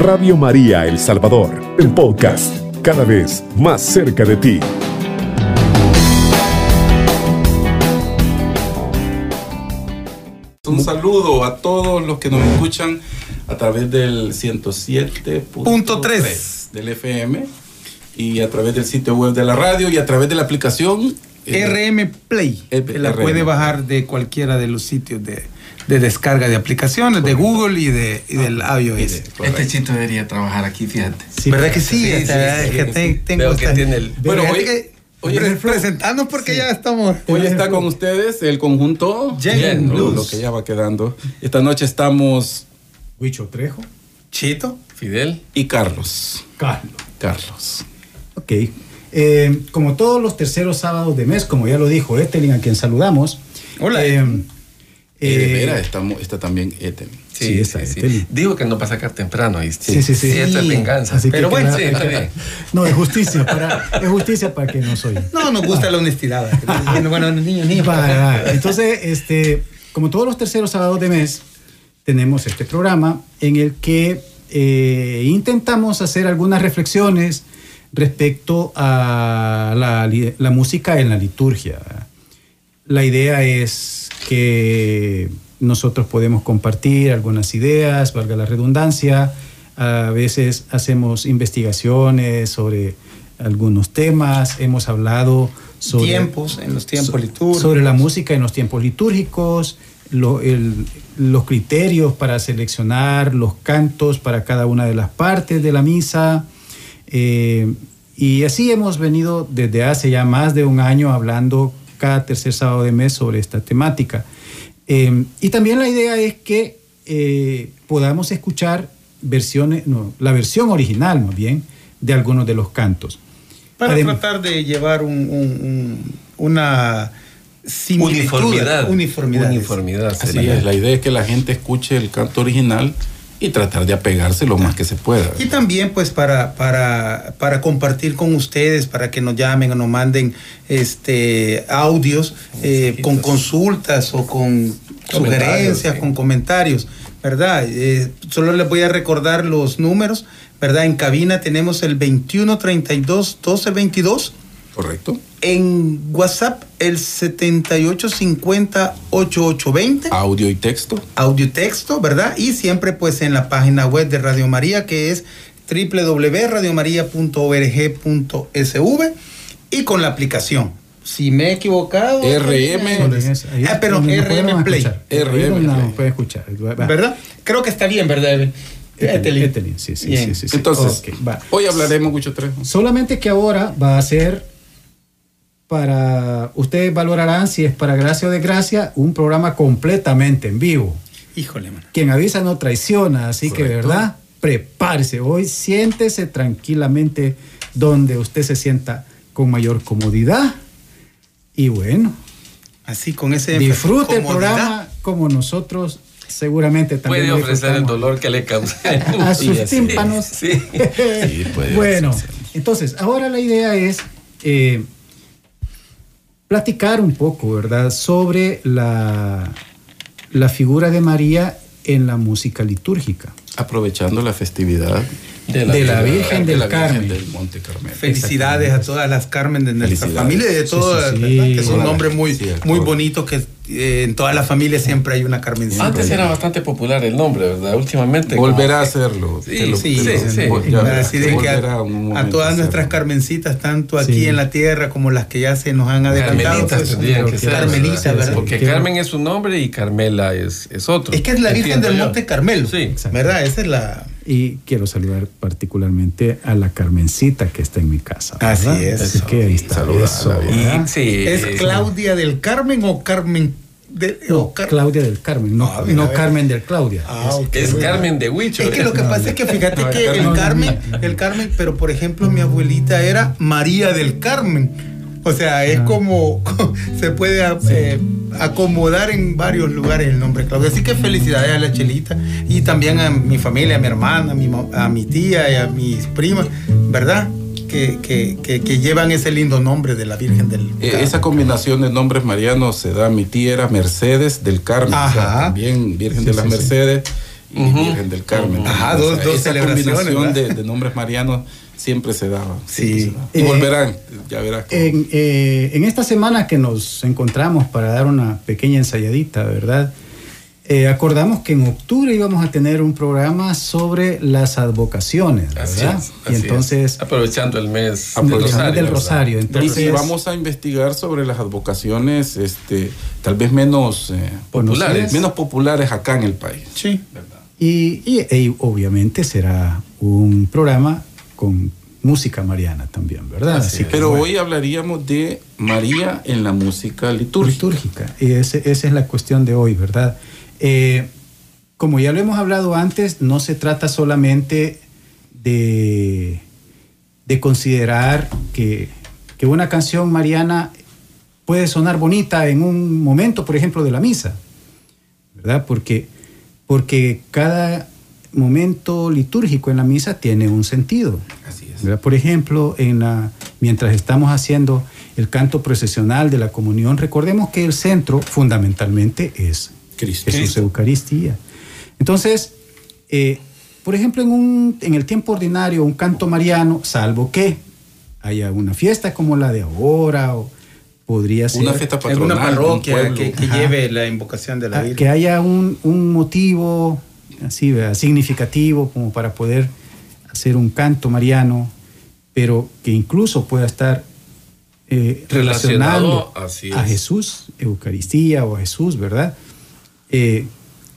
Radio María El Salvador, el podcast, cada vez más cerca de ti. Un saludo a todos los que nos escuchan a través del 107.3 del FM y a través del sitio web de la radio y a través de la aplicación eh, RM Play. Eh, que la RM. puede bajar de cualquiera de los sitios de, de descarga de aplicaciones, de Google y, de, y del iOS. Este chito debería trabajar aquí, fíjate. ¿Verdad que sí? Sí, que sí. te- tengo Veo que esta- tiene el- Bueno, hoy- que- hoy pre- es- presentando porque ya estamos. Hoy está con ustedes el conjunto Jen Blues. lo que ya va quedando. Esta noche estamos Huicho Trejo. Chito. Fidel. y Carlos. Carlos. Carlos. Ok. Eh, como todos los terceros sábados de mes, como ya lo dijo Etelin, a quien saludamos. Hola. eh, Eh, de veras, está, está también Eten. Sí, esa es, Teli. Digo que no va a sacar temprano. ¿viste? Sí, sí, sí. esto es Sí. venganza. Así que Pero bueno, sí, está bien. No, es justicia para, es justicia para que no soy. No, nos gusta la honestidad. bueno, niños, niños. Entonces, este, como todos los terceros sábados de mes, tenemos este programa en el que eh, intentamos hacer algunas reflexiones respecto a la, la música en la liturgia. La idea es que nosotros podemos compartir algunas ideas, valga la redundancia. A veces hacemos investigaciones sobre algunos temas. Hemos hablado sobre tiempos, en los tiempos litúrgicos. Sobre la música en los tiempos litúrgicos, lo- el- los criterios para seleccionar los cantos para cada una de las partes de la misa. eh, y así hemos venido desde hace ya más de un año hablando cada tercer sábado de mes sobre esta temática. Eh, y también la idea es que eh, podamos escuchar versiones, no, la versión original más bien, de algunos de los cantos. Para Adem- tratar de llevar un, un- un- una similitud, Uniformidad. Uniformidad. Uniformidad Así sería. es, la idea es que la gente escuche el canto original y tratar de apegarse lo más que se pueda. Y también pues para, para, para compartir con ustedes, para que nos llamen o nos manden este audios eh, con consultas o con sugerencias, sí. con comentarios, ¿verdad? Eh, solo les voy a recordar los números, ¿verdad? En cabina tenemos el 21 32 12 22. ¿Correcto? En WhatsApp el 7850 8820 Audio y texto. audio texto, ¿verdad? Y siempre pues en la página web de Radio María que es www.radiomaria.org.sv y con la aplicación. Si me he equivocado. RM. Ah, pero RM Play. RM Play. puede escuchar. ¿Verdad? Creo que está bien, ¿verdad? Evelyn? Etelin, Etelin. Etelin, sí, sí, sí, sí, sí. Entonces, hoy hablaremos mucho tres. Solamente que ahora va a ser para, ustedes valorarán si es para gracia o desgracia, un programa completamente en vivo. Híjole, mano. Quien avisa no traiciona, así que verdad, prepárese. Hoy siéntese tranquilamente donde usted se sienta con mayor comodidad. Y bueno, Así con ese disfrute el programa como nosotros seguramente también Puede ofrecer el dolor que le causa. a Sí, sus tímpanos. Sí. Sí, puede bueno, entonces, ahora la idea es eh, platicar un poco, ¿verdad?, sobre la, la figura de María en la música litúrgica. Aprovechando la festividad De la Virgen de del la Virgen Carmen. del Monte Carmelo. Felicidades a todas las Carmen de nuestra familia y de todas, sí, sí. ¿verdad? que son Todas. nombres muy, muy todas. bonitos que eh, en toda la familia siempre hay una Carmencita. Antes era bastante popular el nombre, ¿verdad? Últimamente. Volverá a hacerlo. Sí, lo- Sí, sí, a, un todas nuestras carmencitas, tanto aquí Sí. en la tierra como las que ya se nos han adelantado. Carmelitas pues. Carmelita, ¿verdad? Porque Carmen es su nombre y Carmela es, es otro. Es que es la Virgen del. Monte Carmelo, Sí. ¿verdad? Esa es la... Y quiero saludar particularmente a la Carmencita que está en mi casa. Así es. Así que ahí está. Saluda, Eso, saluda. ¿verdad? Y, sí, ¿Es Claudia del Carmen o Carmen de, No, o Car- Claudia del Carmen, no, Ah, no. Carmen del Claudia. Ah. Es Carmen de Huicho. Es que lo que No, pasa no. es que fíjate No, que el Carmen- Carmen, no, no. el Carmen, pero por ejemplo mi abuelita era María del Carmen. O sea, es Ah. como se puede eh, acomodar en varios lugares el nombre Claudia. Así que felicidades a la Chelita y también a mi familia, a mi hermana, a mi, a mi tía y a mis primas, ¿verdad? Que, que- que- que llevan ese lindo nombre de la Virgen del Eh, Carmen. esa combinación de nombres marianos se da. Mi tía era Mercedes del Carmen, o sea, Ajá. también Virgen Sí, de las sí, sí. Mercedes. y Ujú. Virgen del Carmen. Ajá, dos- dos esa celebraciones, combinación de, de nombres marianos siempre se daba. Sí. siempre se daba. Y Eh, volverán, ya verás. cómo. En, eh, en esta semana que nos encontramos para dar una pequeña ensayadita, ¿verdad? Eh, acordamos que en octubre íbamos a tener un programa sobre las advocaciones, Así ¿verdad? y entonces, es. Aprovechando el mes Aprovechando del Rosario. Rosario. Y Entonces, si vamos a investigar sobre las advocaciones, este, tal vez menos eh, Populares. menos populares acá en el país. Sí. ¿verdad? y, y- e obviamente será un programa con música mariana también, ¿verdad? Así. Pero bueno, hoy hablaríamos de María en la música litúrgica. litúrgica. Y ese- esa es la cuestión de hoy, ¿verdad? Eh, como ya lo hemos hablado antes, no se trata solamente de, de considerar que, que una canción mariana puede sonar bonita en un momento, por ejemplo, de la misa, ¿verdad? Porque, porque cada momento litúrgico en la misa tiene un sentido. Así es. ¿verdad? Por ejemplo, en la, mientras estamos haciendo el canto procesional de la comunión, recordemos que el centro fundamentalmente es Cristo. Jesús Eucaristía. Entonces, eh, por ejemplo, en, un, en el tiempo ordinario, un canto mariano, salvo que haya una fiesta como la de ahora, o podría ser Una fiesta patronal. Alguna un parroquia que, que lleve la invocación de la Ah, Virgen. que haya un, un motivo así, ¿verdad? significativo como para poder hacer un canto mariano, pero que incluso pueda estar eh, Relacionado, a es. Jesús, Eucaristía o a Jesús, ¿verdad? Eh,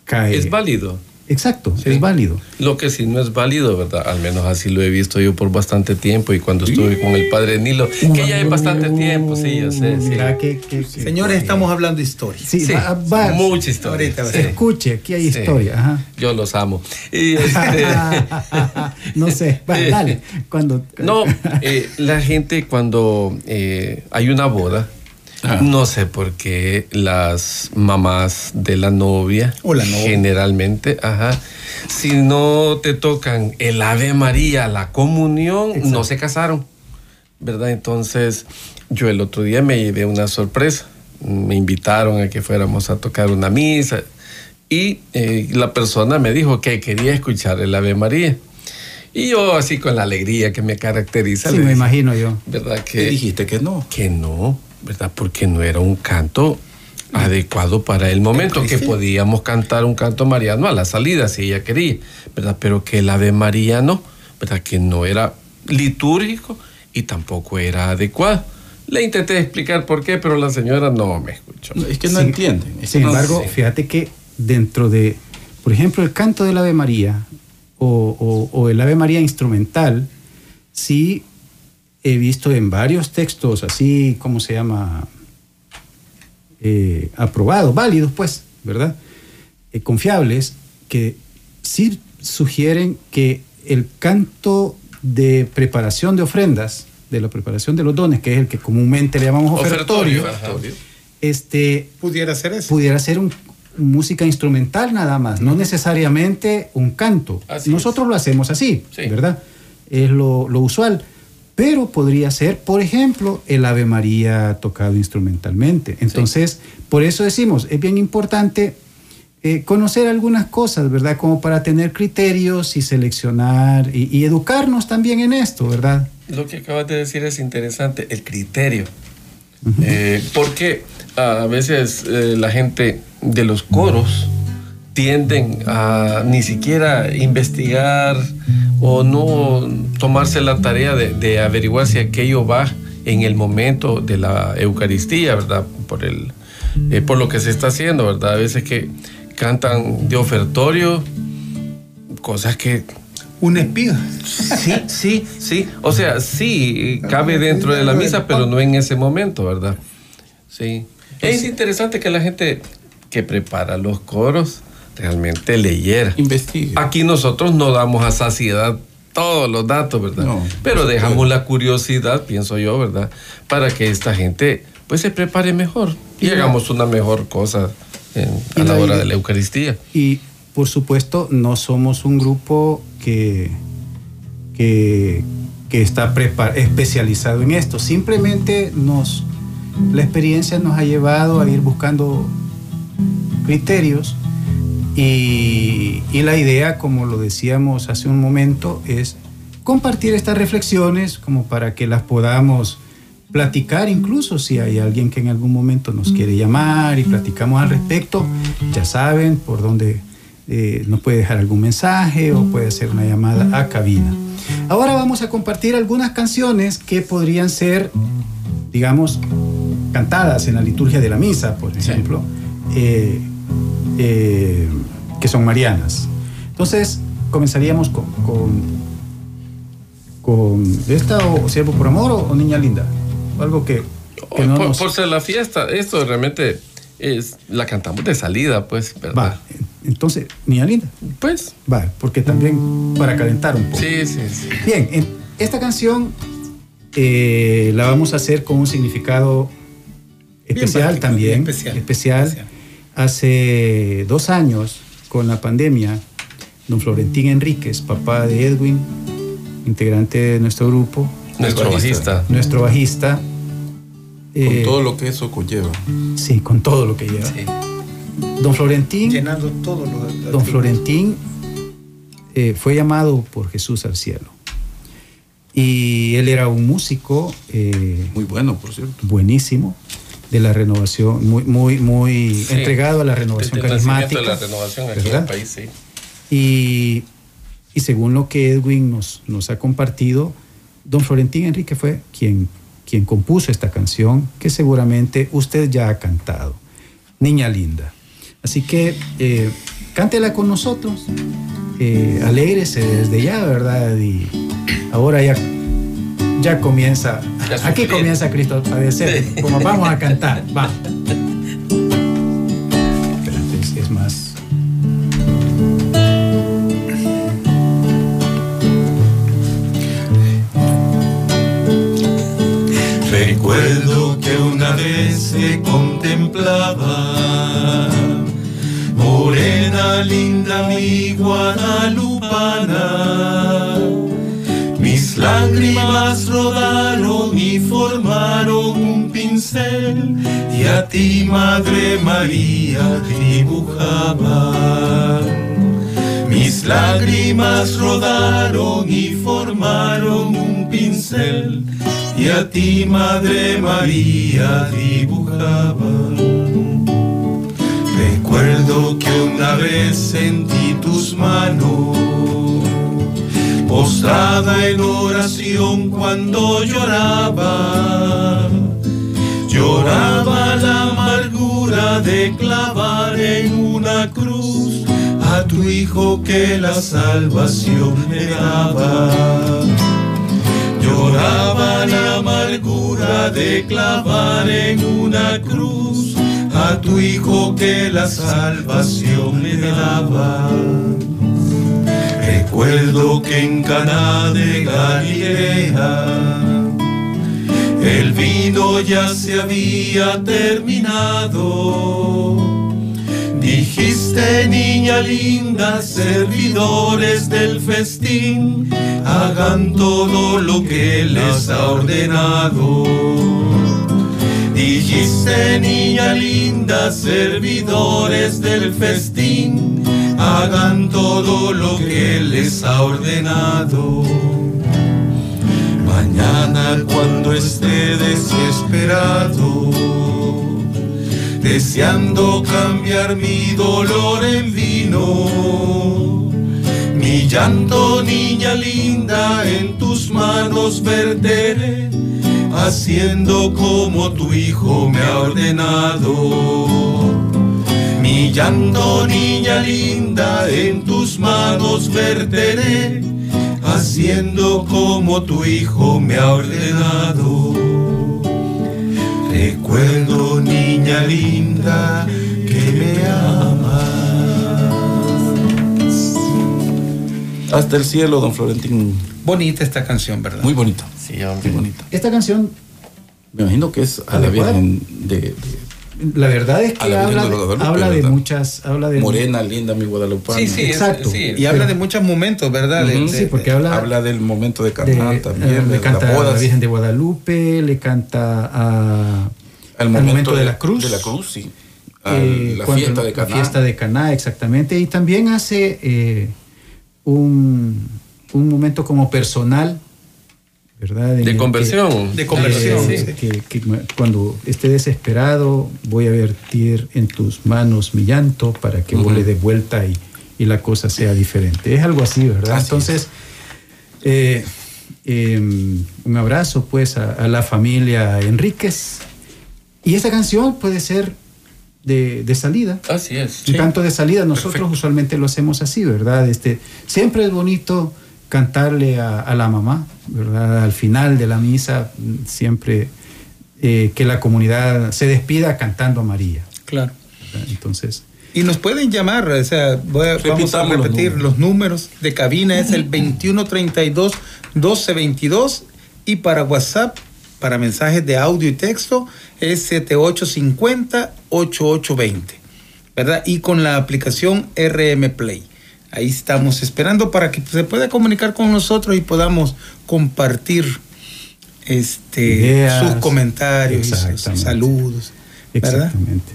cae. Es válido. Exacto, Sí. es válido. Lo que sí no es válido, ¿verdad? Al menos así lo he visto yo por bastante tiempo y cuando estuve con el padre Nilo, que ya es bastante tiempo, sí, yo sé, sí. Mira que- que- que- Señores, estamos hablando de historia. Sí, Sí, va- va- mucha historia. Escuche, aquí hay Sí. historia. Ajá. Yo los amo. Y este, no sé, va, dale. Cuando, no, eh, la gente cuando eh, hay una boda, Ah. no sé por qué las mamás de la novia, O la novia. generalmente, ajá, si no te tocan el Ave María, la comunión, no se casaron, ¿verdad? Entonces, yo el otro día me llevé una sorpresa. Me invitaron a que fuéramos a tocar una misa y eh, la persona me dijo que quería escuchar el Ave María. Y yo así con la alegría que me caracteriza, sí, le me dije, imagino yo. ¿verdad? Que Que, dijiste que no. que no, ¿verdad? Porque no era un canto adecuado para el momento, que podíamos cantar un canto mariano a la salida si ella quería, ¿verdad? Pero que el Ave María no, ¿verdad? Que no era litúrgico y tampoco era adecuado. Le intenté explicar por qué, pero la señora no me escuchó. No, es que no Sin- es que Sin no- embargo, fíjate que dentro de, por ejemplo, el canto del Ave María o, o- o el Ave María instrumental, sí he visto en varios textos así, ¿cómo se llama? Eh, aprobados, válidos, pues, ¿verdad? Eh, confiables, que sí sugieren que el canto de preparación de ofrendas, de la preparación de los dones, que es el que comúnmente le llamamos ofertorio, este, Pudiera ser eso. pudiera ser un- música instrumental nada más, no necesariamente un canto. Así Nosotros lo hacemos así, Sí. ¿verdad? Es lo, lo usual. Pero podría ser, por ejemplo, el Ave María tocado instrumentalmente. Entonces, por eso decimos, es bien importante eh, conocer algunas cosas, ¿verdad? Como para tener criterios y seleccionar y, y educarnos también en esto, ¿verdad? Lo que acabas de decir es interesante, el criterio. Eh, porque a veces eh, la gente de los coros tienden a ni siquiera investigar o no tomarse la tarea de, de averiguar si aquello va en el momento de la Eucaristía, ¿verdad? Por, el, eh, por lo que se está haciendo, ¿verdad? A veces que cantan de ofertorio cosas que Una espiga. Sí, sí, sí. O sea, sí, cabe dentro de la misa, pero no en ese momento, ¿verdad? Sí. Es interesante que la gente que prepara los coros realmente leyera. Investigue. Aquí nosotros no damos a saciedad todos los datos, ¿verdad? No, pero dejamos la curiosidad, pienso yo, ¿verdad? Para que esta gente pues se prepare mejor y, hagamos una mejor cosa en- a la la hora de la Eucaristía. Y por supuesto, no somos un grupo que, que, que está especializado en esto. Simplemente nos, la experiencia nos ha llevado a ir buscando criterios Y, y la idea, como lo decíamos hace un momento, es compartir estas reflexiones como para que las podamos platicar incluso si hay alguien que en algún momento nos quiere llamar y platicamos al respecto, ya saben por dónde eh, nos puede dejar algún mensaje o puede hacer una llamada a cabina. Ahora vamos a compartir algunas canciones que podrían ser, digamos, cantadas en la liturgia de la misa, por ejemplo, eh, eh, que son marianas. Entonces, comenzaríamos con, con, con esta o Siervo por Amor o, o Niña Linda. Algo que, que no por, nos- por ser la fiesta, esto realmente es la cantamos de salida, pues, ¿verdad? Va, entonces, Niña Linda. Pues, Va, porque también para calentar un poco. sí, sí, sí. Bien, en- esta canción eh, la vamos a hacer con un significado especial particular, también. especial, especial. especial. Hace dos años, con la pandemia, don Florentín Enríquez, papá de Edwin, integrante de nuestro grupo, Nuestro bajista. bajista. nuestro bajista. Con eh, todo lo que eso conlleva. Sí, con todo lo que lleva. Sí. Don Florentín Llenando todos los. Don Florentín eh, fue llamado por Jesús al cielo. Y él era un músico eh, Muy bueno, por cierto. buenísimo de la renovación, muy, muy, muy Sí. entregado a la renovación el carismática. de la renovación aquí en ¿verdad? el país, sí. Y, y según lo que Edwin nos, nos ha compartido, don Florentín Enrique fue quien, quien compuso esta canción que seguramente usted ya ha cantado, Niña Linda. Así que eh, cántela con nosotros, eh, alégrese desde ya, ¿verdad? Y ahora ya, ya comienza, Ya aquí comienza Cristo a padecer, como vamos a cantar, va. Espérate, es más... Recuerdo que una vez se contemplaba Morena linda mi guadalupana Mis lágrimas rodaron y formaron un pincel Y a ti Madre María dibujaba mis lágrimas rodaron y formaron un pincel y a ti, Madre María, dibujaba. Recuerdo que una vez sentí tus manos postrada en oración cuando lloraba. Lloraba la amargura de clavar en una cruz a tu hijo que la salvación me daba. Lloraba la amargura de clavar en una cruz a tu hijo que la salvación me daba. Recuerdo que en Caná de Galilea el vino ya se había terminado. Dijiste, niña linda, servidores del festín, hagan todo lo que les ha ordenado. Dijiste, niña linda, servidores del festín, hagan todo lo que les ha ordenado. Mañana cuando esté desesperado, deseando cambiar mi dolor en vino. Mi llanto, niña linda, en tus manos verteré, haciendo como tu hijo me ha ordenado. Mi llanto, niña linda, en tus manos verteré, haciendo como tu hijo me ha ordenado. Recuerdo, niña linda, que me amas. Hasta el cielo, don Florentín. Bonita esta canción, ¿verdad? Muy bonito. Sí, Muy hombre. bonito. Esta canción, Me imagino que es a la. Virgen de, de la verdad es que la habla, de Guadalupe, habla de muchas, habla de Morena, linda, mi Guadalupana. Sí, sí, es- Exacto. sí, Y habla de muchos momentos, ¿verdad? De- Sí, porque habla, Habla del momento de cantar eh, también, le canta las a la. Virgen de Guadalupe, le canta a, Al al momento de la cruz. De la cruz, sí. Eh, la cuando- fiesta de la Caná. fiesta de Caná, exactamente. Y también hace eh, un, un momento como personal, ¿verdad? De que- conversión. De conversión, eh, sí. que, que cuando esté desesperado voy a vertir en tus manos mi llanto para que vos le des vuelta y, y la cosa sea diferente. Es algo así, ¿verdad? Así Entonces, eh, eh, un abrazo pues a, a la familia Enríquez. Y esta canción puede ser de, de salida. Así es. Un canto de salida, nosotros Perfecto. usualmente lo hacemos así, ¿verdad? Este, siempre es bonito cantarle a, a la mamá, ¿verdad? Al final de la misa, siempre eh, que la comunidad se despida cantando a María. Claro. ¿verdad? Entonces, Y nos pueden llamar, o sea, voy a- vamos a Repitamos los repetir números. los números de cabina, es el 2132 1222 y para WhatsApp, para mensajes de audio y texto, es 7850 8820, ¿verdad? Y con la aplicación RM Play. Ahí estamos esperando para que se pueda comunicar con nosotros y podamos compartir este, Ideas. sus comentarios, y sus Exactamente. saludos, ¿verdad? exactamente.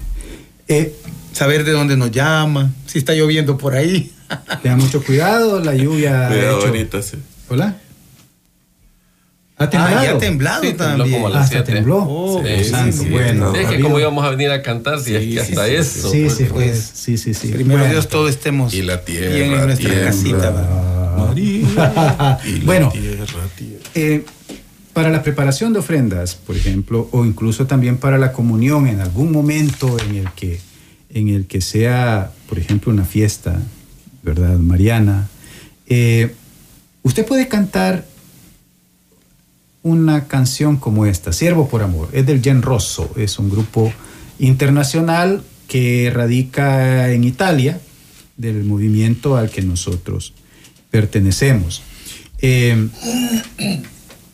Eh, saber de dónde nos llama, si está lloviendo por ahí. tengan mucho cuidado, la lluvia. Cuidado hecho- ahorita, sí. Hola. ¿Ha Ah, temblado? ya ha temblado Sí, tembló también. como a Ah, las hasta siete. tembló. Oh, Sí, sí, santo, sí, bueno. sí. Es que había- como íbamos a venir a cantar, si es que hasta sí, eso. Sí, pues, sí, pues, pues, sí, sí, sí. Primero Bueno. Dios, todos estemos Y la tierra, bien en nuestra tiembla. casita. María. y la Bueno. tierra, tierra. Eh, para la preparación de ofrendas, por ejemplo, o incluso también para la comunión en algún momento en el que, en el que sea, por ejemplo, una fiesta, ¿verdad? Mariana, eh, usted puede cantar una canción como esta, Siervo por Amor, es del Gen Rosso, es un grupo internacional que radica en Italia, del movimiento al que nosotros pertenecemos. Eh,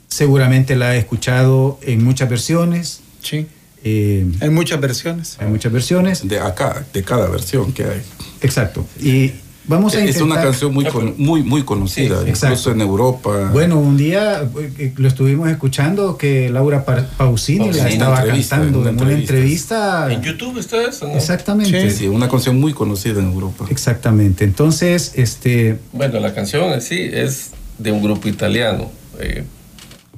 seguramente la he escuchado en muchas versiones, Sí. eh, Hay muchas versiones. hay muchas versiones, De acá, de cada versión que hay. exacto. Y vamos a Es una canción muy, con- muy, muy conocida, Sí, incluso exacto. en Europa. Bueno, un día eh, lo estuvimos escuchando que Laura Pa- Pausini la estaba cantando en una entrevista. En YouTube está eso, ¿no? Exactamente. Sí, una canción muy conocida en Europa. Exactamente. Entonces, este, Bueno, la canción en sí es de un grupo italiano. eh,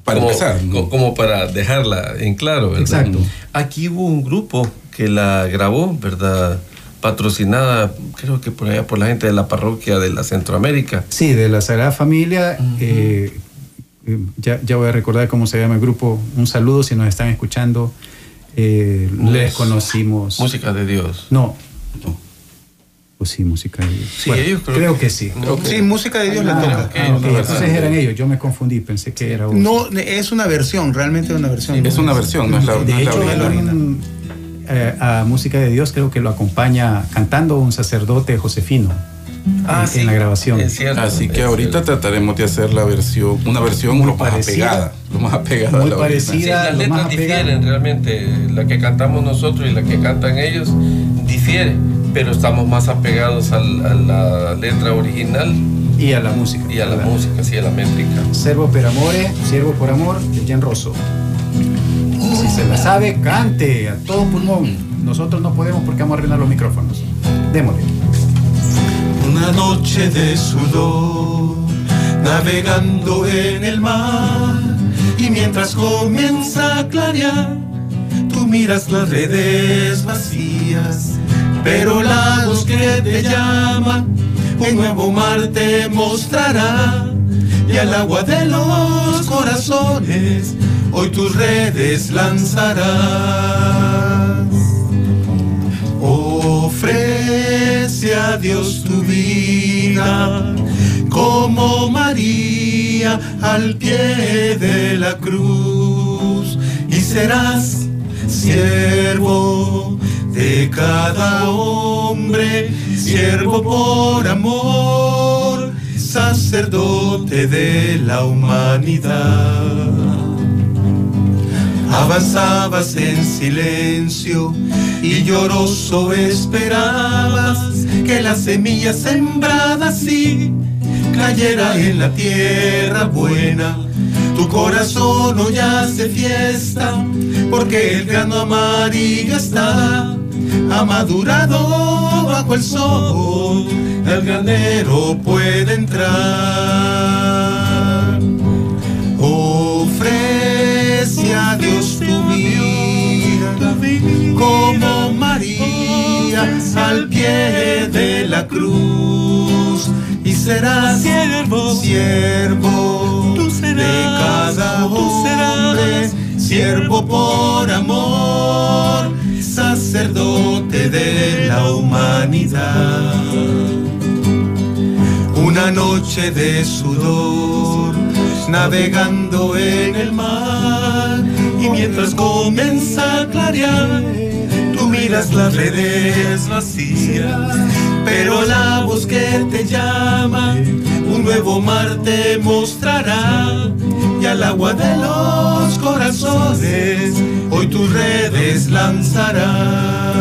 Para como, empezar, como para dejarla en claro, ¿verdad? Exacto. Aquí hubo un grupo que la grabó, ¿verdad? Patrocinada, creo que por allá por la gente de la parroquia de la Centroamérica. sí, de la Sagrada Familia, eh, eh, ya, ya voy a recordar cómo se llama el grupo. Un saludo si nos están escuchando. Eh, les conocimos. Música de Dios. No. No. Pues sí, música de Dios. Sí, ellos creo creo que- que sí. Creo que- Sí, música de Dios le Ah, toca. ah, ok, una Entonces eran ellos, yo me confundí, pensé que era otro. No, es una versión, realmente es una versión. Es una versión, no es la, no De es la hecho, original. Eh, a Música de Dios creo que lo acompaña cantando un sacerdote josefino en, en la grabación. Ah, Es cierto. Así que es ahorita cierto. trataremos de hacer la versión, una versión Muy lo más parecida. apegada, lo más apegada Muy a la parecida. original. Sí, las lo letras difieren realmente. La que cantamos nosotros y la que cantan ellos difiere, pero estamos más apegados al- a la letra original Y a la música. y a la ¿verdad? música, sí, a la métrica. Servo per amore, siervo por amor, de Jan Rosso. Si se la sabe, cante a todo pulmón. Nosotros no podemos porque vamos a arruinar los micrófonos. Démosle. Una noche de sudor, navegando en el mar, y mientras comienza a clarear, tú miras las redes vacías, pero la voz que te llama, un nuevo mar te mostrará, y al agua de los corazones, hoy tus redes lanzarás. Ofrece a Dios tu vida como María al pie de la cruz y serás siervo de cada hombre, siervo por amor, sacerdote de la humanidad. Avanzabas en silencio y lloroso esperabas que la semilla sembrada así cayera en la tierra buena. Tu corazón hoy hace fiesta porque el grano amarillo está ha madurado bajo el sol, el granero puede entrar. Ofrece a Dios tu vida como María al pie de la cruz y serás siervo, siervo Tú serás, de cada hombre, siervo por amor, sacerdote de la humanidad. Una noche de sudor, navegando en el mar, y mientras comienza a clarear, tú miras las redes vacías, pero la voz que te llama, un nuevo mar te mostrará, y al agua de los corazones, hoy tus redes lanzarás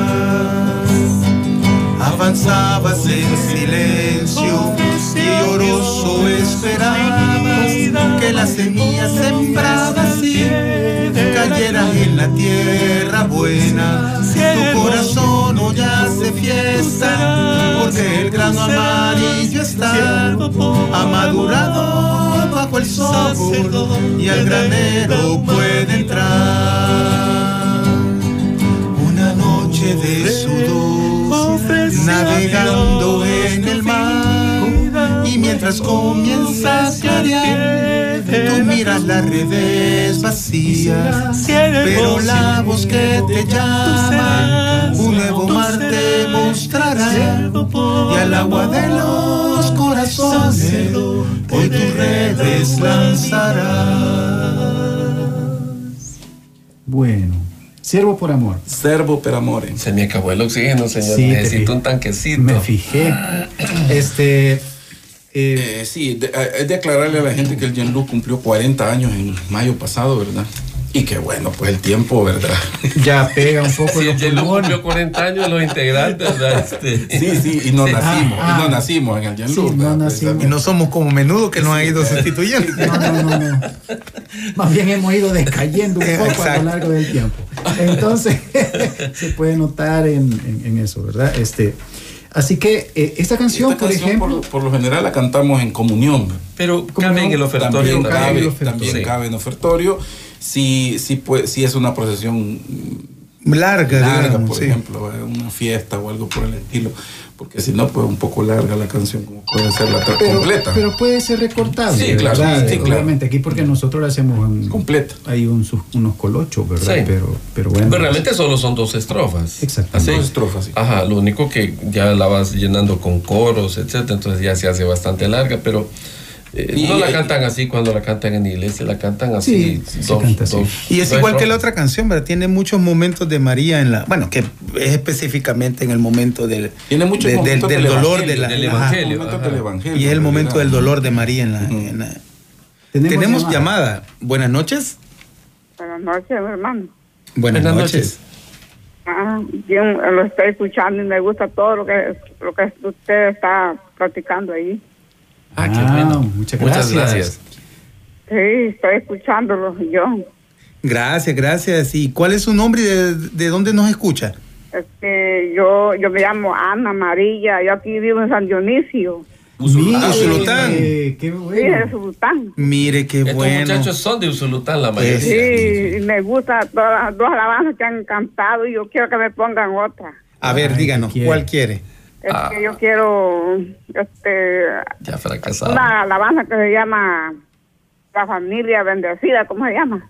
avanzabas en silencio y lloroso esperabas que la semilla sembrada así cayera en la tierra buena. Tu corazón hoy hace fiesta porque el grano amarillo está ha madurado bajo el sol y el granero puede entrar. Una noche de sudor, navegando en el mar. Y mientras comienza a clarear, tú miras las redes vacías. Pero la voz que te llama, un nuevo mar te mostrará. Y al agua de los corazones, hoy tus redes lanzarás. Bueno, siervo por amor. Servo per amore. Se me acabó el oxígeno, señor. Sí, Necesito un tanquecito. Me fijé. Este. eh, Eh, sí, de- eh, es de aclararle a la gente que el Jean-Luc cumplió 40 años en mayo pasado, ¿verdad? Y que bueno, pues el tiempo, ¿verdad? ya pega un poco Jean-Luc pulmones. cumplió 40 años, los integrantes, ¿verdad? Este, Sí, sí, y no Sí. nacimos, Ah, y no ah. nacimos en el Jean-Luc. Sí, no nacimos. Y no somos como menudo que nos ha ido sustituyendo. No, no, no, no. Más bien hemos ido decayendo un poco a lo largo del tiempo. Entonces, se puede notar en, en- en eso, ¿verdad? Este, así que eh, esta canción, Esta por canción, ejemplo, por, por lo general la cantamos en comunión. Pero ¿Cómo cabe en el ofertorio También cabe en cabe, el ofertorio. también Sí. cabe en ofertorio. Si, si, pues, si es una procesión Larga, larga, digamos, por sí. ejemplo, eh, una fiesta o algo por el estilo. Porque si no, pues un poco larga la canción, como puede ser la pero, completa. pero puede ser recortable. Sí, claro, ¿verdad? sí, claro. Obviamente aquí porque nosotros la hacemos en, completa. hay un, sus- unos colochos, ¿verdad? Sí. Pero, pero bueno. Pero realmente solo son dos estrofas. Exactamente. Así. Dos estrofas, sí. Ajá, lo único que ya la vas llenando con coros, etcétera, entonces ya se hace bastante larga, pero eh, Y- no la cantan así cuando la cantan en iglesia, la cantan así. Sí, se canta así. Y es dos igual que la otra canción, ¿verdad? Tiene muchos momentos de María en la. Bueno, que es específicamente en el momento del, Tiene muchos de- momentos del del dolor de la. del evangelio. Ajá. del evangelio, Y es el en momento del dolor de María en la. En la- Tenemos, Tenemos llamada. llamada. Buenas noches. Buenas noches, hermano. Buenas, Buenas noches. noches. Ah, yo lo estoy escuchando y me gusta todo lo que lo que usted está practicando ahí. Ah, qué Ah, bueno. muchas Muchas gracias. gracias. Sí, estoy escuchándolo yo. Gracias, gracias. ¿Y cuál es su nombre y de, de dónde nos escucha? Este, yo yo me llamo Ana María, yo aquí vivo en San Dionisio. Mire, Usulután. eh, qué bueno. Mire qué Estos bueno. muchachos son de Usulután la mayoría. Sí, me gusta todas las dos alabanzas que han cantado y yo quiero que me pongan otra. A ver, Ay, díganos. ¿cuál quiere? Es Ah. que yo quiero este Ya fracasado. una alabanza que se llama La familia bendecida, ¿cómo se llama?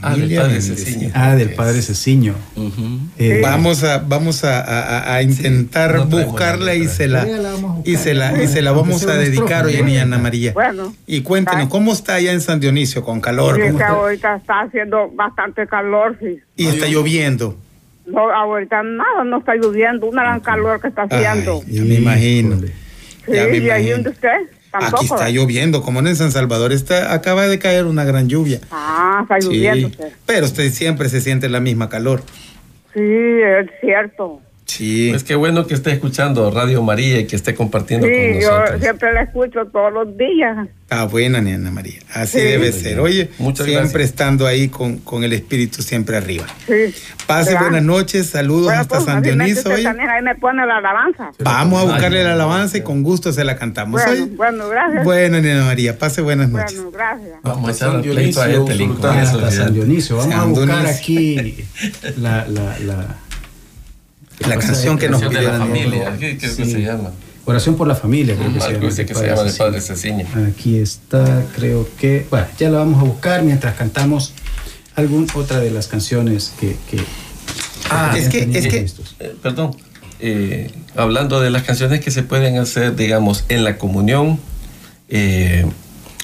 Ah, del Familia padre bendecida. Ceciño. Ah, del padre Ceciño. Eh, Vamos a, vamos a, a- a intentar no buscarla la y se la, Ya la vamos a buscar. y se la, y se la vamos a dedicar hoy ¿no? Ana María. Bueno. Y cuéntenos. ¿cómo está allá en San Dionisio con calor? Sí, ¿Cómo que está? ahorita está haciendo bastante calor, sí. Y está lloviendo. No, ahorita nada, no está lloviendo, una gran calor que está haciendo. Ay, ya me imagino. Sí, ya me y ahí donde usted, tampoco. Aquí está ¿verdad? lloviendo, como en San Salvador está, acaba de caer una gran lluvia. Ah, está Sí, lloviendo usted. pero usted siempre se siente la misma calor. Sí, es cierto. Sí. Pues qué bueno que esté escuchando Radio María y que esté compartiendo con Sí, yo nosotros. siempre la escucho todos los días. Está buena, ni Ana María. Así Sí. debe ser. Oye, Muchas siempre gracias. estando ahí con, con el espíritu siempre arriba. Sí. Pase ¿Verdad? buenas noches, saludos Bueno, hasta pues, San Dionisio. oye. también ahí me pone la alabanza. Vamos a buscarle Ay, la alabanza y con gusto se la cantamos. Bueno, gracias. Bueno, Ana María, pase buenas noches. Bueno, gracias. Vamos a San a Dionisio, con eso, Hasta San. Dionisio. Vamos a buscar Dionisio. aquí la, la, la, La canción que nos de la familia, ¿qué creo que Sí. se llama? oración por la familia, creo que se llama. dice que se llama de Padre Ceciña. Aquí está, creo que. Bueno, ya la vamos a buscar mientras cantamos algún otra de las canciones que. que Ah, es que- es que-. Eh, perdón, eh, hablando de las canciones que se pueden hacer, digamos, en la comunión, eh,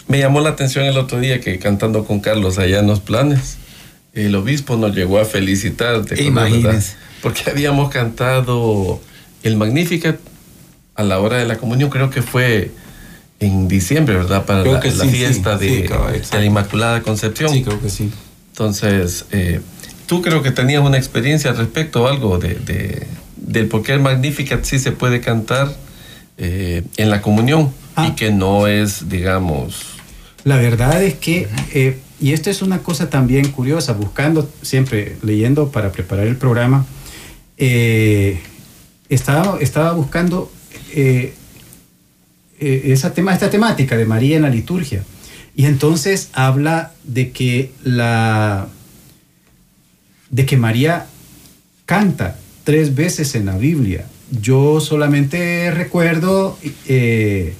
me llamó la atención el otro día que cantando con Carlos allá en los planes, el obispo nos llegó a felicitar, ¿te acuerdas, Imagínese. verdad? Porque habíamos cantado el Magnificat a la hora de la comunión, creo que fue en diciembre, ¿verdad? Para Creo la, que la sí, fiesta sí, de, sí, de la Inmaculada Concepción. Sí, creo que sí. Entonces, eh, tú creo que tenías una experiencia al respecto algo de, de- del por qué el Magnificat sí se puede cantar eh, en la comunión Ah. y que no es, digamos, La verdad es que, eh, y esto es una cosa también curiosa, buscando, siempre leyendo para preparar el programa, eh, estaba, estaba buscando eh, eh, esa tema, esta temática de María en la liturgia. Y entonces habla de que la de que María canta tres veces en la Biblia. Yo solamente recuerdo eh,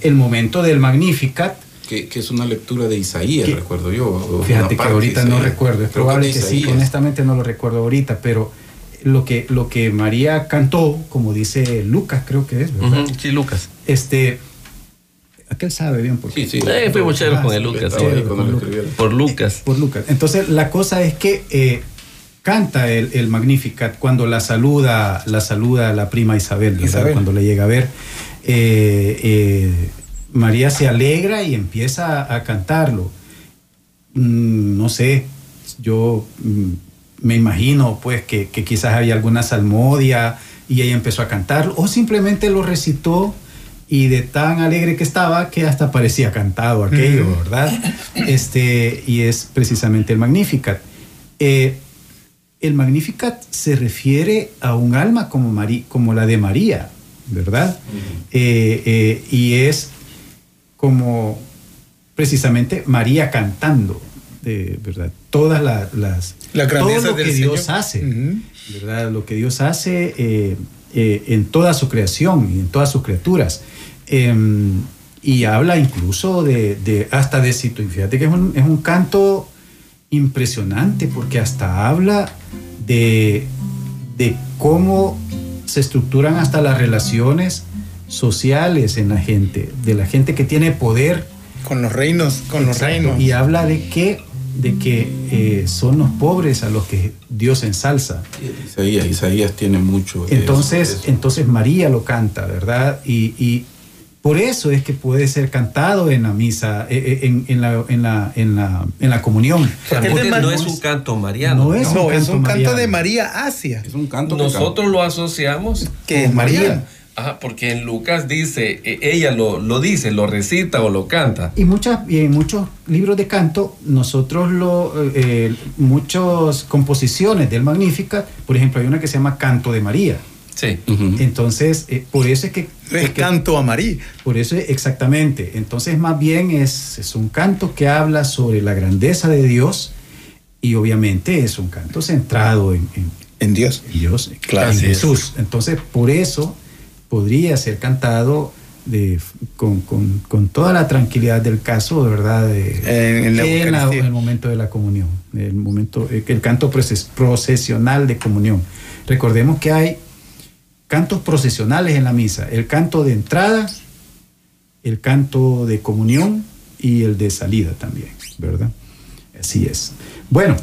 el momento del Magnificat, Que, que es una lectura de Isaías, Que- recuerdo yo. Fíjate que ahorita no recuerdo, es Creo probable que sí, honestamente no lo recuerdo ahorita, pero lo que, lo que María cantó, como dice Lucas, creo que es, ¿verdad? sí, Lucas. Este, aquel sabe bien por qué. Sí, sí. Eh, Ah, con el Lucas, por Lucas. Por Lucas. Entonces, la cosa es que eh, canta el, el Magnificat cuando la saluda, la saluda la prima Isabel, ¿verdad? Isabel. cuando le llega a ver. eh, eh, María se alegra y empieza a, a cantarlo. Mm, no sé, yo mm, me imagino pues que, que quizás había alguna salmodia y ella empezó a cantarlo, o simplemente lo recitó y de tan alegre que estaba que hasta parecía cantado aquello, ¿verdad? Este, y es precisamente el Magnificat. Eh, el Magnificat se refiere a un alma como, como la de María, ¿verdad? Eh, eh, y es como precisamente María cantando, eh, ¿verdad? Todas la- las... Las todo lo que Dios Señor. hace, Ujú. ¿verdad? Lo que Dios hace eh, eh, en toda su creación y en todas sus criaturas. Em, y habla incluso de, de- hasta de situ- Fíjate que es un, es un canto impresionante porque hasta habla de, de cómo se estructuran hasta las relaciones sociales en la gente, de la gente que tiene poder Con los reinos, con los reinos. Y habla de que, de que eh, son los pobres a los que Dios ensalza. Isaías, Isaías tiene mucho. de Entonces, eso, de eso. entonces María lo canta, ¿verdad? Y, y por eso es que puede ser cantado en la misa, eh, eh, en, en la, en, la, en, la, en la comunión. Porque no es un canto mariano. No es no, un es canto un canto mariano. de María hacia, es un canto que Nosotros lo asociamos que es María. Ajá, porque en Lucas dice, eh, ella lo, lo dice, lo recita o lo canta. Y, muchas, y en muchos libros de canto, nosotros lo, eh, muchas composiciones del Magnificat, por ejemplo, hay una que se llama Canto de María. Sí. Entonces, eh, por eso es que... Es porque- canto a María. Por eso, exactamente. Entonces, más bien es, es un canto que habla sobre la grandeza de Dios y obviamente es un canto centrado en, en En Dios. Dios, en Claro. Jesús. Entonces, por eso podría ser cantado de, con, con- con toda la tranquilidad del caso, de verdad, de, En- en la en el momento de la comunión, el momento, eh, el canto proces- procesional de comunión. Recordemos que hay cantos procesionales en la misa, el canto de entrada, el canto de comunión y el de salida también, ¿verdad? Así es. Bueno,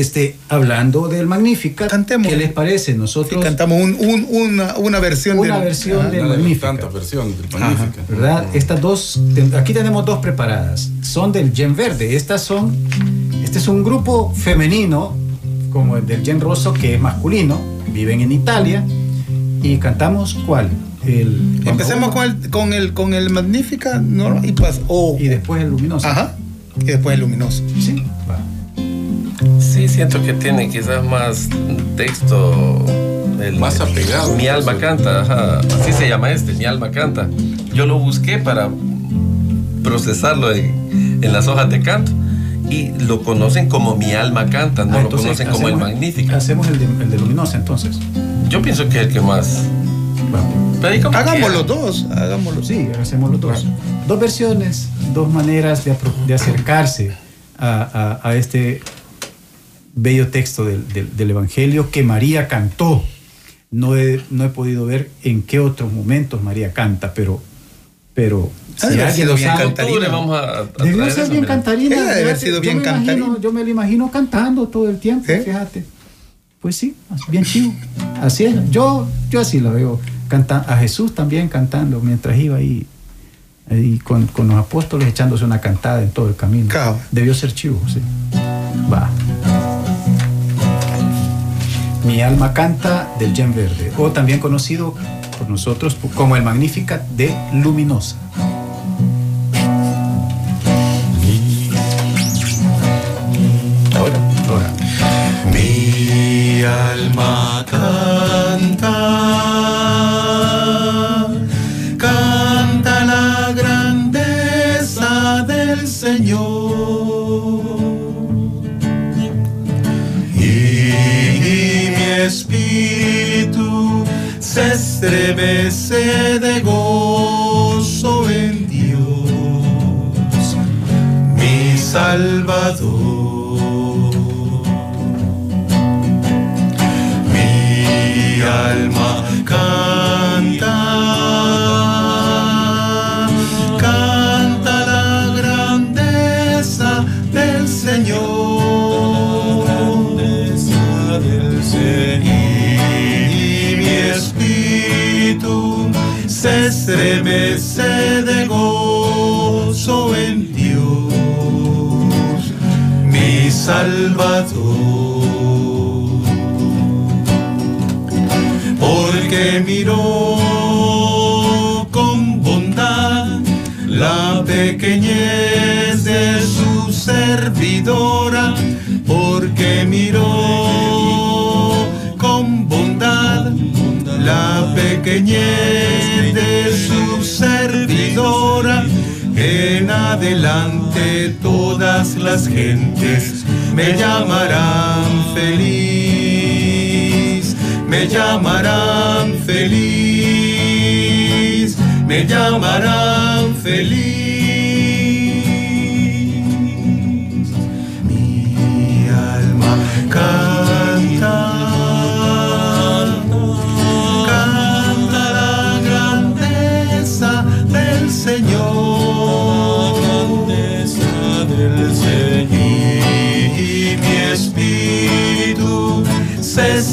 este, hablando del Magnificat, Cantemos. ¿qué les parece? Sí, Nosotros, cantamos un- un- una, una versión Una del- versión Ajá. del Una de del Magnificat. ¿verdad? Estas dos, aquí tenemos dos preparadas. Son del Gen Verde. Estas son, este es un grupo femenino, como el del Gen Rosso, que es masculino. viven en Italia. ¿Y cantamos cuál? El, Empecemos con el, con el, con el Magnífica ¿no? y, pas- o- Y después el luminoso. Ajá. Y después el Luminoso. Sí, va. Sí, siento que tiene quizás más texto. el- Más apegado. Mi alma canta, ajá, así se llama este, Mi alma canta. Yo lo busqué para procesarlo en, en las hojas de canto y lo conocen como Mi alma canta, no Ah, lo conocen como el Magnífica. Hacemos el de, el de luminosa entonces. Yo pienso que es el que más. Hagamos quiera. los dos. Hagámoslo. Sí, hacemos los dos. Dos versiones, dos maneras de, de acercarse a, a- a este bello texto del, del- del Evangelio que María cantó. No he, no he podido ver en qué otros momentos María canta, pero, pero alguien sido bien sabe- cantarina. octubre vamos a, a Debió ser bien cantarina. Debe haber sido yo bien me imagino- cantarina. Yo me lo imagino cantando todo el tiempo, ¿Sí? fíjate. Pues sí, bien chivo. Así es. Yo, yo así lo veo. Canta, a Jesús también cantando mientras iba ahí, ahí con, con los apóstoles echándose una cantada en todo el camino. Debió ser chivo, sí. Va. Mi alma canta del Yen Verde, o también conocido por nosotros como el Magnífica de Luminosa. Ahora, ahora. Mi alma canta, Porque miró con bondad la pequeñez de su servidora, porque miró con bondad la pequeñez de su servidora. En adelante todas las gentes me llamarán feliz, me llamarán feliz, me llamarán feliz.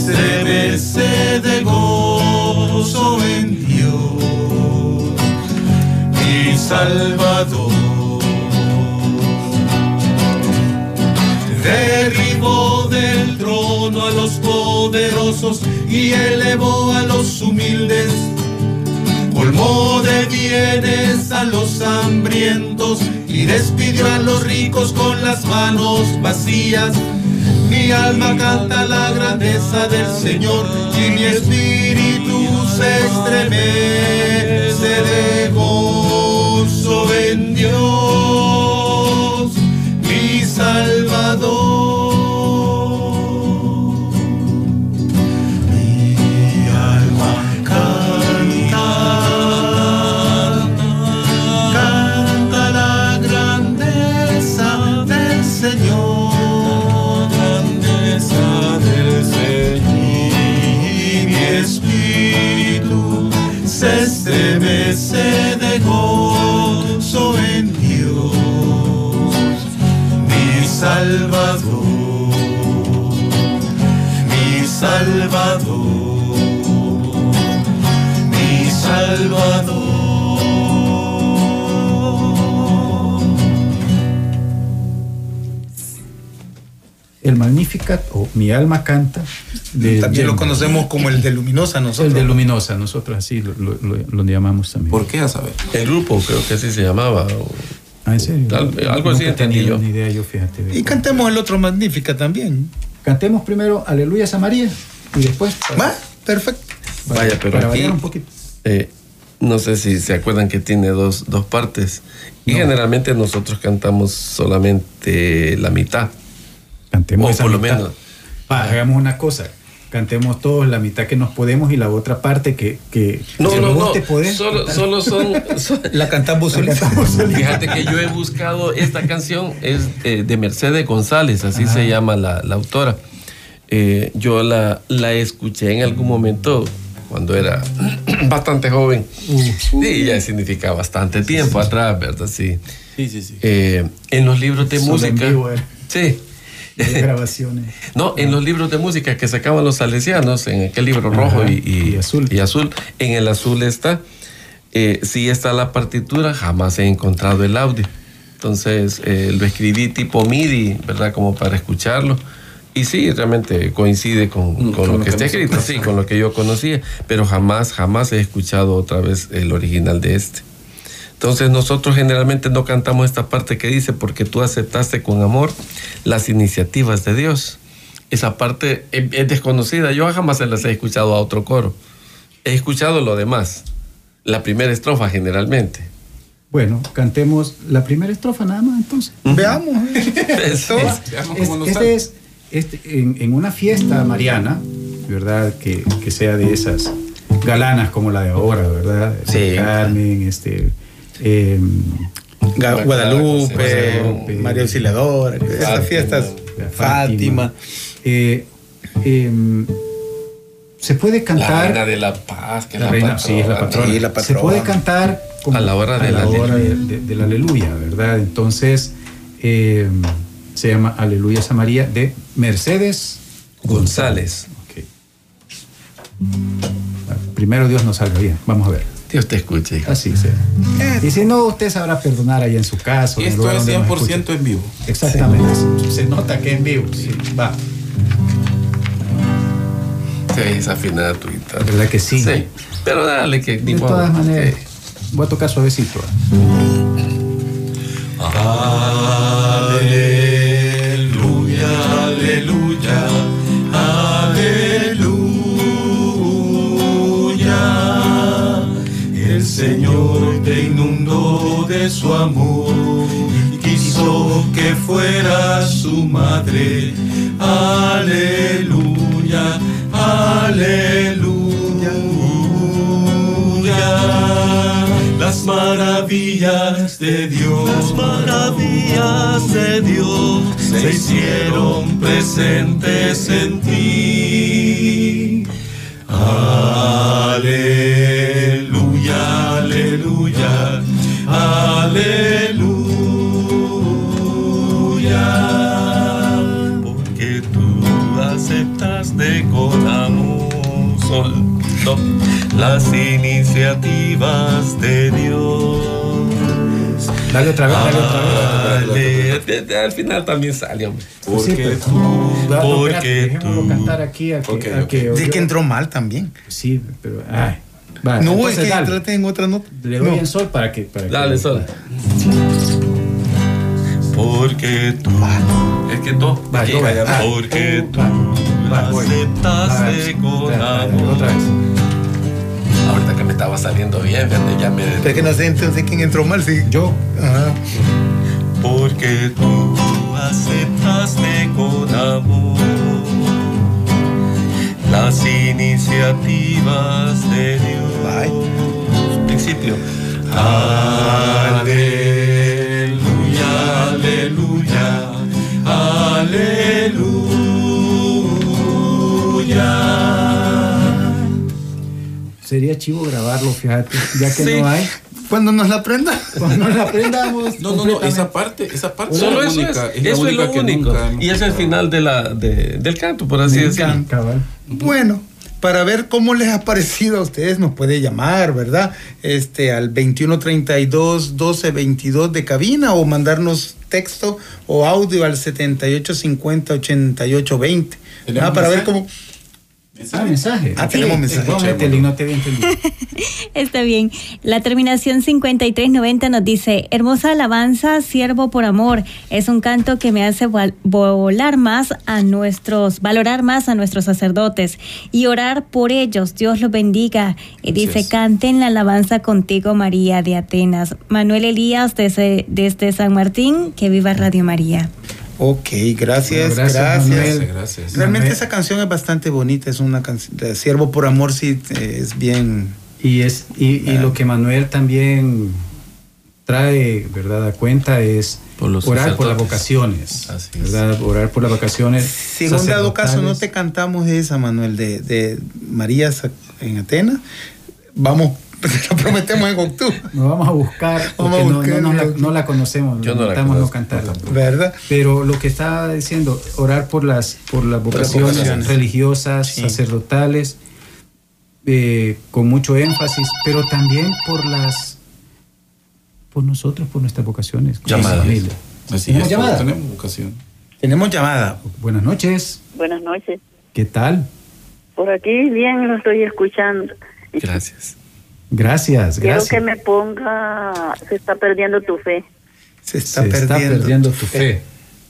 Estremece de gozo en Dios, mi Salvador. Derribó del trono a los poderosos y elevó a los humildes. Colmó de bienes a los hambrientos y despidió a los ricos con las manos vacías. Mi alma canta la grandeza del Señor y mi espíritu se estremece de gozo en Dios, mi Salvador. Estremece de en Dios, mi Salvador mi Salvador, mi Salvador. el Magnificat o Mi alma canta. De También lo conocemos como el de Luminosa El nosotros. de Luminosa, nosotros así lo, lo- lo- lo llamamos también. ¿Por qué a saber? El grupo creo que así se llamaba. o- Ah, ¿en serio? Al- algo así entendí yo. Ni idea yo, fíjate. Y cantemos el otro Magnífica también. Cantemos primero Aleluya a María y después... ¿Va? Perfecto. Vaya, pero para aquí un poquito. eh, no sé si se acuerdan que tiene dos, dos partes. Y generalmente nosotros cantamos solamente la mitad. Cantemos O esa por lo mitad. menos. Va, hagamos una cosa. Cantemos todos la mitad que nos podemos y la otra parte que, que No, que no, vos no. te podés. Solo, solo son. son- La cantamos La solita. cantamos solita. Fíjate que yo he buscado esta canción, es eh, de Mercedes González, así se llama la, la autora. Eh, yo la, la escuché en algún momento cuando era bastante joven. Sí, ya significa bastante tiempo atrás, ¿verdad? Sí. Sí, sí, sí. Eh, en los libros de Solo en música. Sí. De grabaciones. No, en los libros de música que sacaban los salesianos, en aquel libro rojo Ajá, y, y- y azul. y azul, en el azul está, eh, sí está la partitura, jamás he encontrado el audio. Entonces eh, lo escribí tipo MIDI, ¿verdad? Como para escucharlo. Y sí, realmente coincide con, Mm, con con lo lo que está escrito, sí, con lo que yo conocía, pero jamás, jamás he escuchado otra vez el original de este. Entonces nosotros generalmente no cantamos esta parte que dice, porque tú aceptaste con amor las iniciativas de Dios. Esa parte es, es desconocida, yo jamás se las he escuchado a otro coro. He escuchado lo demás, la primera estrofa generalmente. Bueno, cantemos la primera estrofa nada más entonces. Veamos. Sí. Veamos Es- cómo nos este es este, en, en una fiesta mariana, ¿verdad? Que, que sea de esas galanas como la de ahora, ¿verdad? Sí. Carmen, este. Eh, Guadalupe, Guadalupe, María Auxiliadora, esas Fátima, fiestas. Fátima. eh, em, se puede La cantar. reina de la paz, que La la reina, sí, es la patrona. Sí, la Se patrona. puede cantar como A la hora a del la hora aleluya. de- de- ¿verdad? Entonces, eh, se llama Aleluya a María de Mercedes González. Primero Dios nos salga bien. Vamos a ver. Dios te escuche, hija. Así sea. Y si no, usted sabrá perdonar allá en su casa. el Esto es donde nos 100% escuche. en vivo. Exactamente. Se nota que en vivo. Sí. Va. Sí, es afinada tu guitarra. ¿Verdad que sí? Sí, pero dale que ni De modo. todas maneras, Sí. voy a tocar suavecito. Aleluya, Señor te inundó de su amor y quiso que fuera su madre. Aleluya, aleluya. Las maravillas de Dios, las maravillas de Dios se hicieron presentes en ti. Aleluya, solo las iniciativas de Dios. Dale otra vez, dale otra vez. Dale, al final también sale, hombre. Sí, pero- tú, porque tú. cantar aquí que, que- que entró mal también. Sí, pero ay. Va, No, entonces es que dale. trate en otra nota. Le doy No. en sol para que. Para que- Dale, Sol. Porque tú, Es que todo. Yo voy. allá. Ah, porque tú aceptaste con amor. Otra vez. Ahorita que me estaba saliendo bien, fíjate, ya me. Pero es que no sé entonces quién entró mal. Sí. Yo. Ajá. Porque tú aceptaste con amor las iniciativas de Dios. Bye. Principio. Aleluya, aleluya, aleluya. Sería chivo grabarlo, fíjate. Ya que Sí. no hay. Cuando nos la aprenda. Cuando la aprendamos. No, no, no, esa parte, esa parte Solo es eso la única, es. es la eso es lo que único. nunca Y es el final de la, de- del canto, por así decirlo. Bueno, para ver cómo les ha parecido a ustedes, nos puede llamar, ¿verdad? Este, al 2132 1222 de cabina o mandarnos texto o audio al 7850-8820. ¿Tenemos Ah, para ver cómo... Ah, mensaje. Ah, tenemos mensaje. Etelín, no te había entendido. Está bien. La terminación 5390 nos dice, hermosa alabanza, siervo por amor. Es un canto que me hace volar más a nuestros, valorar más a nuestros sacerdotes y orar por ellos. Dios los bendiga. Y dice, es. canten la alabanza contigo, María de Atenas. Manuel Elías desde, desde San Martín, que viva Radio María. Ok, gracias, Bueno, gracias, gracias. Manuel. Gracias. Realmente Manuel. esa canción es bastante bonita, es una canción de Siervo por Amor, sí, es bien... Y, es, y, y lo que Manuel también trae, ¿verdad?, a cuenta es Por los orar por las vocaciones. Así es. ¿verdad? Orar por las vocaciones. Si en un dado caso no te cantamos esa, Manuel, de, de María en Atenas, vamos, lo prometemos en octubre, Nos vamos a buscar, Vamos porque a no- buscar, no, no la, ¿no? no la conocemos, Yo no la conozco, cantarla. ¿verdad? Pero lo que estaba diciendo, orar por las, por las vocaciones, vocaciones. religiosas, Sí. sacerdotales, eh, con mucho énfasis, pero también por las, por nosotros, por nuestras vocaciones, Llamadas. Así ¿Tenemos es, llamada? tenemos vocación. Tenemos llamada. Buenas noches, Buenas noches. ¿qué tal? Por aquí bien lo estoy escuchando. Gracias. Gracias, Quiero gracias. que me ponga, se está perdiendo tu fe. Se está, Se perdiendo. está perdiendo tu fe.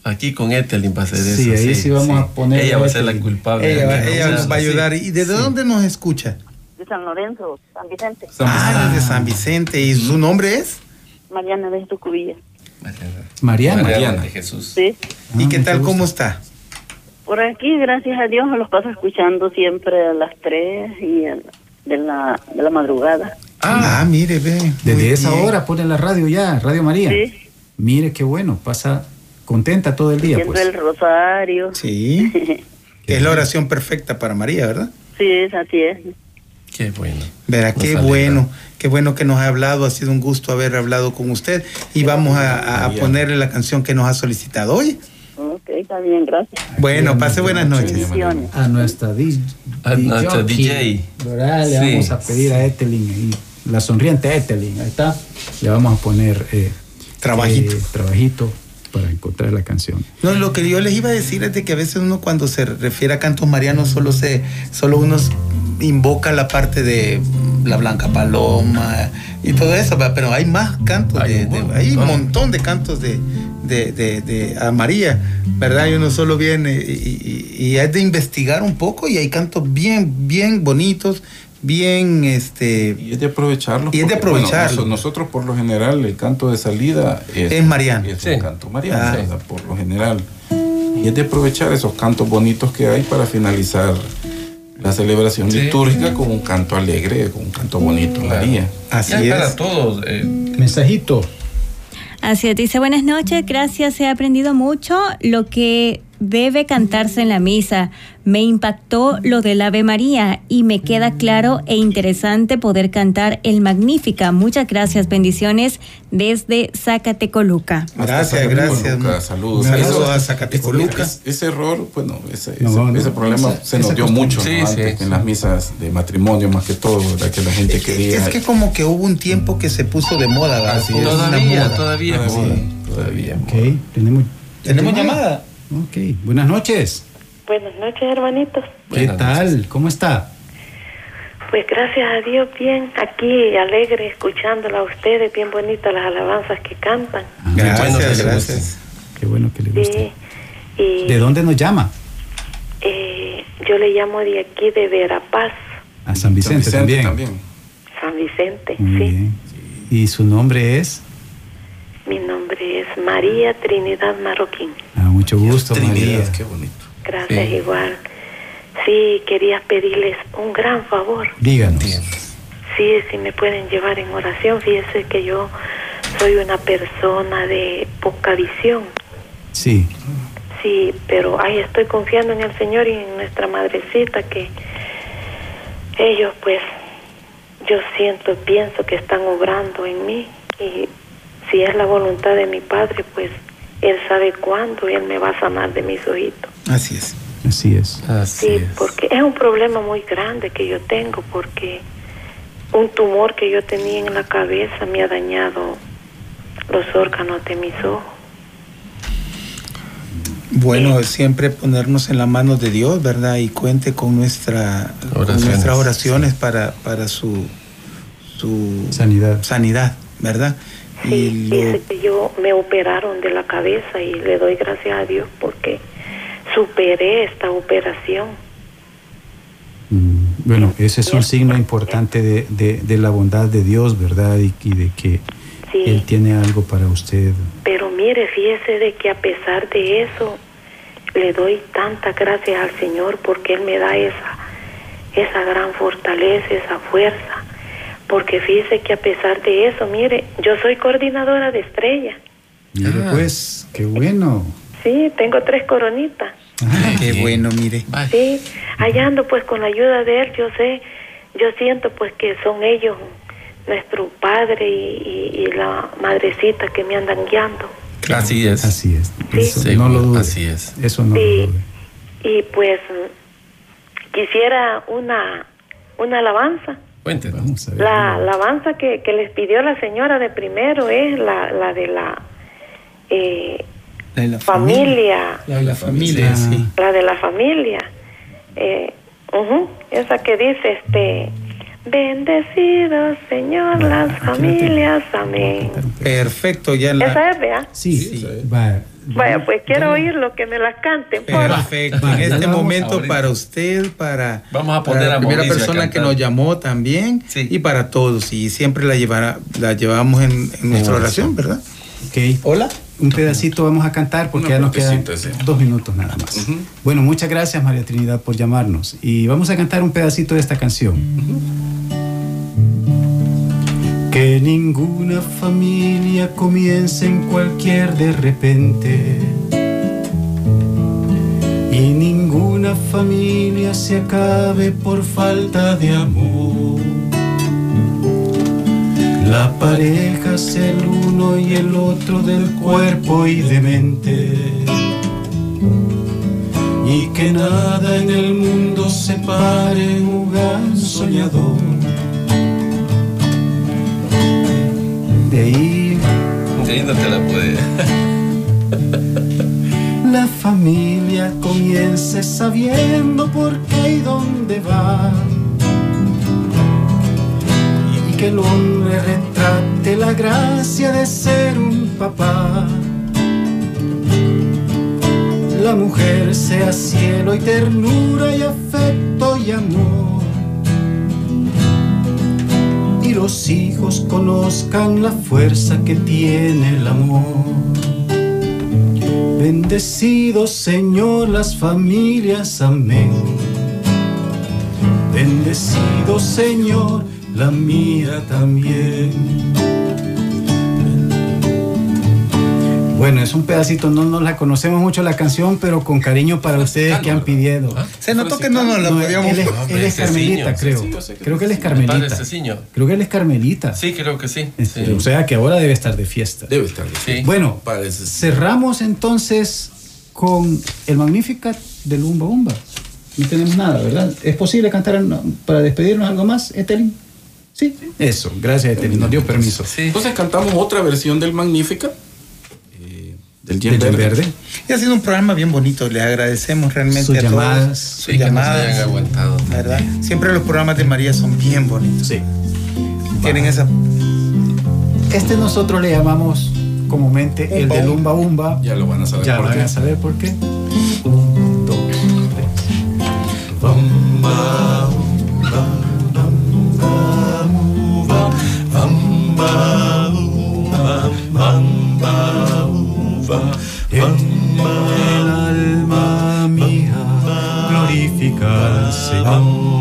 Aquí con Etelin va a ser eso. Sí, ahí sí vamos a poner Ella va a ser la culpable. Ella, va- de ella nos va a sí. ayudar. ¿Y desde dónde nos escucha? De San Lorenzo, San Vicente. Ah, desde San Vicente. ¿Y su nombre es? Mariana de cubilla. Mariana. Mariana. de Jesús. Sí. ¿Y Ah, qué mucho tal? ¿Cómo está? Por aquí, gracias a Dios, los paso escuchando siempre a las 3 y a- de la, de la madrugada. Ah, mire, ve. Desde esa bien. hora pone la radio ya, Radio María. Sí. Mire qué bueno, pasa contenta todo el día, pues. el rosario. Sí. Que es la oración perfecta para María, ¿verdad? Sí, es así es. Qué bueno. Verá, qué alegra. bueno, qué bueno que nos ha hablado, ha sido un gusto haber hablado con usted y vamos a, a ponerle la canción que nos ha solicitado hoy. Ok, está bien, gracias. Bueno, pase buenas noches. A nuestra DJ. A nuestra DJ. ¿verdad? Le Sí. vamos a pedir a Etelin, ahí, la sonriente Etelin, ahí está. Le vamos a poner eh, Trabajito. eh, trabajito para encontrar la canción. No, lo que yo les iba a decir es de que a veces uno cuando se refiere a cantos marianos solo se, solo uno invoca la parte de la Blanca Paloma y todo eso, pero hay más cantos, Hay de, un de- hay un montón de cantos de, de, de- de- a María, ¿verdad? Y uno solo viene y, y, y es de investigar un poco y hay cantos bien, bien bonitos, bien, este, Y es de aprovecharlo. Y es de bueno, aprovecharlo. noso- nosotros, por lo general, el canto de salida es, Es mariano. Es Sí. un canto mariano, Ah. ¿verdad? por lo general. Y es de aprovechar esos cantos bonitos que hay para finalizar la celebración Sí. litúrgica con un canto alegre, con un canto bonito, María. así es. para todos. eh, Mensajito. Así es, dice buenas noches, gracias, he aprendido mucho. Lo que debe cantarse en la misa. Me impactó lo del Ave María y me queda claro e interesante poder cantar el Magnífica. Muchas gracias, bendiciones desde Zacatecoluca. Gracias, gracias. Saludos. Saludos a Zacatecoluca. ese, ese error, bueno, ese, No, ese, no, ese problema esa- se nos dio mucho ¿no? Sí, antes, sí, en las misas de matrimonio, más que todo, ¿verdad? Que la gente Es quería. es que como que hubo un tiempo que se puso de moda, ¿verdad? Así Fue es. una Todavía, moda. todavía. Todavía, moda, Todavía. Ok, tenemos. ¿Tenemos llamada? Ok, buenas noches. Buenas noches, hermanitos. ¿Qué Buenas tal? noches. ¿Cómo está? Pues gracias a Dios, bien, aquí alegre, escuchándola a ustedes, bien bonitas las alabanzas que cantan. Ah, Gracias, bueno que le gracias. Qué bueno que le Sí, guste. y ¿De dónde nos llama? eh, yo le llamo de aquí de Verapaz, A San Vicente, San Vicente también. San Vicente, Muy sí. bien. ¿Y su nombre es? Mi nombre es María Trinidad Marroquín. Ah, mucho gusto, Trinidad, María. qué bonito. Gracias Sí. igual. Sí, quería pedirles un gran favor. Díganos. Sí, si me pueden llevar en oración. Fíjese que yo soy una persona de poca visión. Sí. Sí, pero ahí estoy confiando en el Señor y en nuestra madrecita que ellos pues yo siento, pienso que están obrando en mí y si es la voluntad de mi Padre pues Él sabe cuándo Él me va a sanar de mis ojitos. Así es. Así es. Así Sí, es. porque es un problema muy grande que yo tengo porque un tumor que yo tenía en la cabeza me ha dañado los órganos de mis ojos. Bueno, siempre ponernos en la mano de Dios, ¿verdad? Y cuente con, nuestra, con nuestras oraciones para, para su, su Sanidad. sanidad, ¿verdad? Sí, lo- dice que yo me operaron de la cabeza y le doy gracias a Dios porque superé esta operación. Mm, Bueno, ese es un signo importante de, de- de la bondad de Dios, ¿verdad? Y, y de que Sí. Él tiene algo para usted. Pero mire, fíjese de que a pesar de eso, le doy tantas gracias al Señor porque Él me da esa, esa gran fortaleza, esa fuerza. Porque fíjese que a pesar de eso, mire, yo soy coordinadora de estrella. Mire, Ah. pues, qué bueno. Sí, tengo tres coronitas. Ah, qué bueno, mire. Sí, allá ando pues con la ayuda de Él, yo sé, yo siento pues que son ellos, nuestro Padre y, y- y la Madrecita que me andan guiando. Así es. Así es. Sí. Eso no lo dude. así es. Eso no Sí. lo. Y pues quisiera una, una alabanza. Cuéntenos. Vamos a ver. La alabanza que, que les pidió la señora de primero es la, la de la eh, La de la familia, La de la familia, Sí. sí. la de la familia. Eh, esa que dice, este, bendecidos Señor las familias, amén. Perfecto, ya la... Esa es, vea. Sí, Sí. va. Vaya, pues quiero oír lo que me la canten. por. Perfecto. En este momento para usted, para, Vamos a para poner la a primera persona que nos llamó también Sí. y para todos. Y siempre la llevará, la llevamos en, en nuestra oración, ¿verdad? Ok. Hola. Un pedacito vamos a cantar porque Una ya nos quedan sí. dos minutos nada más. Bueno, muchas gracias María Trinidad por llamarnos y vamos a cantar un pedacito de esta canción. Que ninguna familia comience en cualquier de repente y ninguna familia se acabe por falta de amor. La pareja es el uno y el otro del cuerpo y de mente. Y que nada en el mundo separe un gran soñador. De ahí De ahí no te la puede. la familia comience sabiendo por qué y dónde va. Y que el hombre retrate la gracia de ser un papá. La mujer sea cielo y ternura y afecto y amor. Los hijos conozcan la fuerza que tiene el amor. Bendecido Señor las familias, amén. Bendecido Señor la mía también. Bueno, es un pedacito, no nos la conocemos mucho la canción, pero con cariño para ustedes que han pedido. ¿Ah? Se notó que no nos la No, podíamos... él es, él es carmelita, creo. Que Creo que él es Padre carmelita. Ceciño. Creo que él es carmelita. Sí, creo que sí. Este, Sí. O sea que ahora debe estar de fiesta. Debe estar. Sí. Bueno, Parece. cerramos entonces con el Magnificat del Umba Umba. No tenemos nada, ¿verdad? ¿Es posible cantar para despedirnos algo más, Etelin? Sí. Eso, gracias, Etelin. Nos dio permiso. Sí. Entonces cantamos otra versión del Magnífica. Del Del Yen Verde. verde. Y ha sido un programa bien bonito, le agradecemos realmente Sus a llamadas. todos. Sí, Sus que nos llamadas. hayan aguantado. ¿verdad? Siempre los programas de María son bien bonitos. Sí. Tienen esa... Este nosotros le llamamos comúnmente el Umba del Umba. Ya lo van a saber Ya por van qué. a saber por qué. Un, dos, tres. En long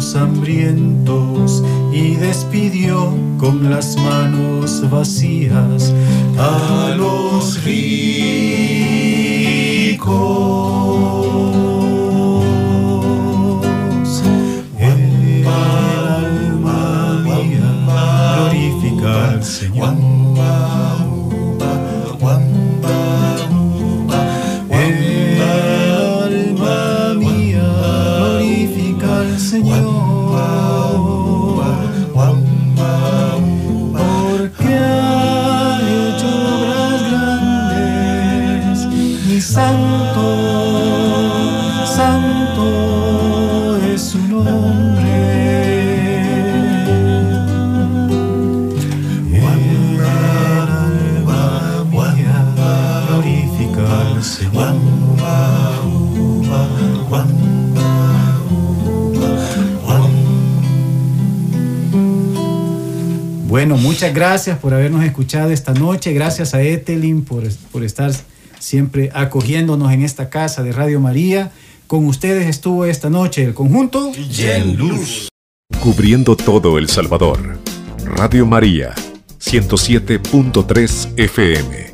Hambrientos y despidió con las manos vacías a los ricos. Muchas gracias por habernos escuchado esta noche. Gracias a Etelin por, por estar siempre acogiéndonos en esta casa de Radio María. Con ustedes estuvo esta noche el conjunto Luz. Cubriendo todo El Salvador. Radio María, 107.3 FM.